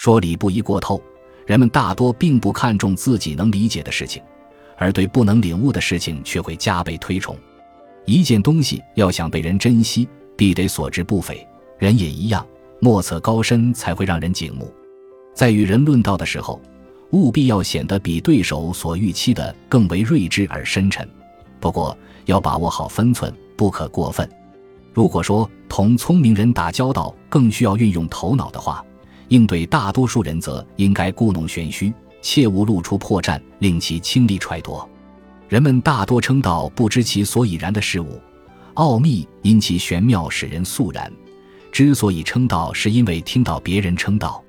说理不宜过透，人们大多并不看重自己能理解的事情，而对不能领悟的事情却会加倍推崇。一件东西要想被人珍惜，必得所知不菲。人也一样，莫测高深才会让人敬慕。在与人论道的时候，务必要显得比对手所预期的更为睿智而深沉。不过要把握好分寸，不可过分。如果说同聪明人打交道更需要运用头脑的话，应对大多数人则应该故弄玄虚，切勿露出破绽，令其轻易揣度。人们大多称道不知其所以然的事物，奥秘因其玄妙使人肃然。之所以称道，是因为听到别人称道。